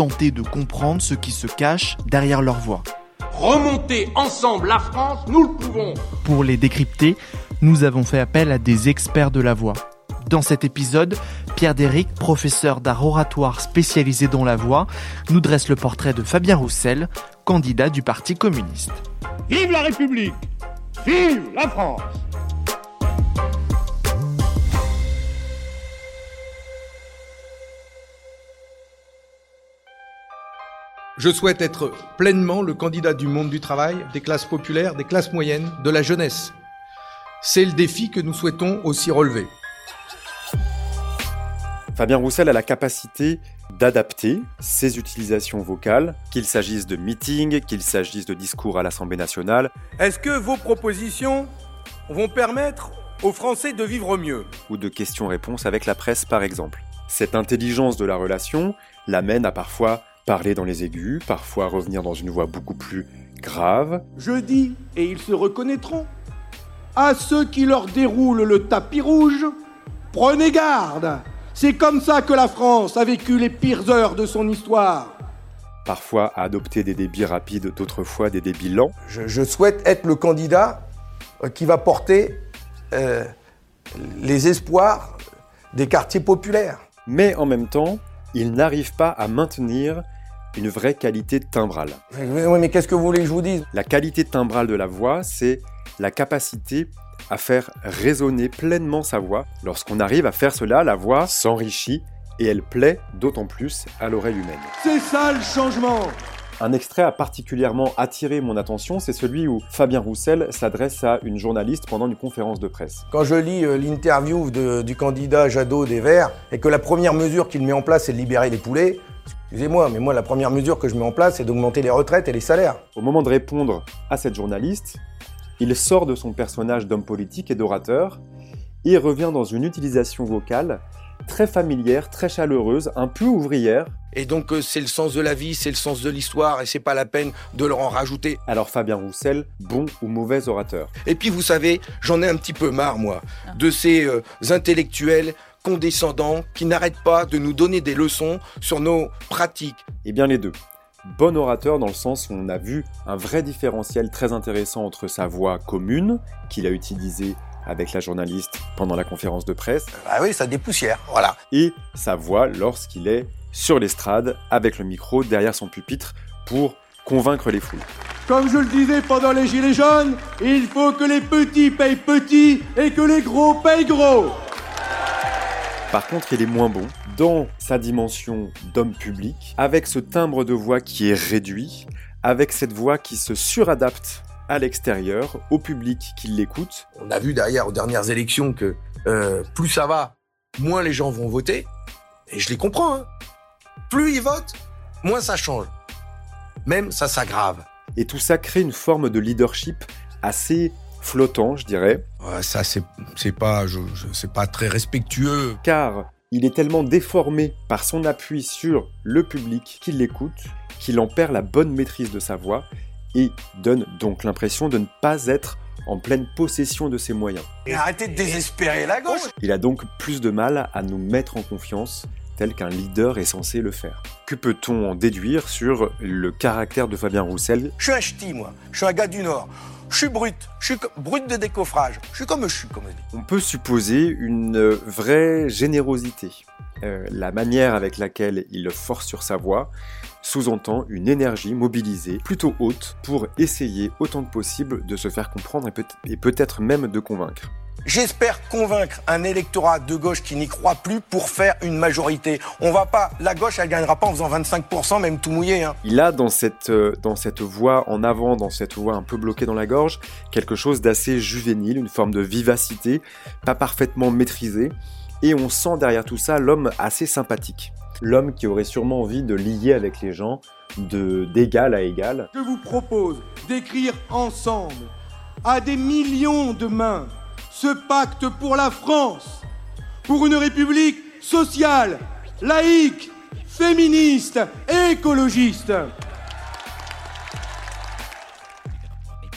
tenter de comprendre ce qui se cache derrière leur voix. Remonter ensemble la France, nous le pouvons. Pour les décrypter, nous avons fait appel à des experts de la voix. Dans cet épisode, Pierre Déric, professeur d'art oratoire spécialisé dans la voix, nous dresse le portrait de Fabien Roussel, candidat du Parti communiste. Vive la République Vive la France Je souhaite être pleinement le candidat du monde du travail, des classes populaires, des classes moyennes, de la jeunesse. C'est le défi que nous souhaitons aussi relever. Fabien Roussel a la capacité d'adapter ses utilisations vocales, qu'il s'agisse de meetings, qu'il s'agisse de discours à l'Assemblée nationale Est-ce que vos propositions vont permettre aux Français de vivre mieux? Ou de questions-réponses avec la presse par exemple. Cette intelligence de la relation l'amène à parfois parler dans les aigus, parfois revenir dans une voix beaucoup plus grave. Je dis, et ils se reconnaîtront, à ceux qui leur déroulent le tapis rouge, prenez garde C'est comme ça que la France a vécu les pires heures de son histoire. parfois à adopter des débits rapides, d'autres fois des débits lents. Je, je souhaite être le candidat euh, qui va porter euh, les espoirs des quartiers populaires. Mais en même temps, il n'arrive pas à maintenir une vraie qualité timbrale. Mais, oui, mais qu'est-ce que vous voulez que je vous dise? La qualité timbrale de la voix, c'est la capacité à faire résonner pleinement sa voix. Lorsqu'on arrive à faire cela, la voix s'enrichit et elle plaît d'autant plus à l'oreille humaine. C'est ça le changement Un extrait a particulièrement attiré mon attention, c'est celui où Fabien Roussel s'adresse à une journaliste pendant une conférence de presse. Quand je lis euh, l'interview du candidat Jadot des Verts et que la première mesure qu'il met en place, c'est de libérer les poulets, excusez-moi, mais moi, la première mesure que je mets en place, c'est d'augmenter les retraites et les salaires. Au moment de répondre à cette journaliste, il sort de son personnage d'homme politique et d'orateur et revient dans une utilisation vocale très familière, très chaleureuse, un peu ouvrière. Et donc, euh, c'est le sens de la vie, c'est le sens de l'histoire, et c'est pas la peine de leur en rajouter. Alors Fabien Roussel, bon ou mauvais orateur? Et puis, vous savez, j'en ai un petit peu marre, moi, de ces euh, intellectuels condescendants qui n'arrêtent pas de nous donner des leçons sur nos pratiques. Eh bien les deux. Bon orateur dans le sens où on a vu un vrai différentiel très intéressant entre sa voix commune, qu'il a utilisée avec la journaliste pendant la conférence de presse, Ah oui, ça dépoussière, voilà. et sa voix lorsqu'il est sur l'estrade avec le micro derrière son pupitre pour convaincre les foules. Comme je le disais pendant les Gilets jaunes, il faut que les petits payent petits et que les gros payent gros Par contre, il est moins bon dans sa dimension d'homme public, avec ce timbre de voix qui est réduit, avec cette voix qui se suradapte à l'extérieur, au public qui l'écoute. On a vu derrière aux dernières élections que euh, plus ça va, moins les gens vont voter. Et je les comprends. hein. Plus ils votent, moins ça change. Même ça s'aggrave. Et tout ça crée une forme de leadership assez flottant, je dirais, ça, c'est c'est pas, je, je- c'est pas très respectueux. car il est tellement déformé par son appui sur le public qui l'écoute qu'il en perd la bonne maîtrise de sa voix et donne donc l'impression de ne pas être en pleine possession de ses moyens. Et arrêtez de désespérer la gauche. Il a donc plus de mal à nous mettre en confiance tel qu'un leader est censé le faire. Que peut-on en déduire sur le caractère de Fabien Roussel? Je suis un ch'ti, moi. Je suis un gars du Nord. Je suis brut. Je suis brut de décoffrage. Je suis comme je suis, comme on dit. On peut supposer une vraie générosité. Euh, la manière avec laquelle il force sur sa voix sous-entend une énergie mobilisée plutôt haute pour essayer autant que possible de se faire comprendre et peut-être même de convaincre. J'espère convaincre un électorat de gauche qui n'y croit plus pour faire une majorité. On va pas, la gauche, elle gagnera pas en faisant 25%, même tout mouillé. Hein. Il a dans cette, euh, dans cette voix en avant, dans cette voix un peu bloquée dans la gorge, quelque chose d'assez juvénile, une forme de vivacité, pas parfaitement maîtrisée. Et on sent derrière tout ça l'homme assez sympathique. L'homme qui aurait sûrement envie de lier avec les gens d'égal à égal. Je vous propose d'écrire ensemble, à des millions de mains, ce pacte pour la France, pour une république sociale, laïque, féministe écologiste.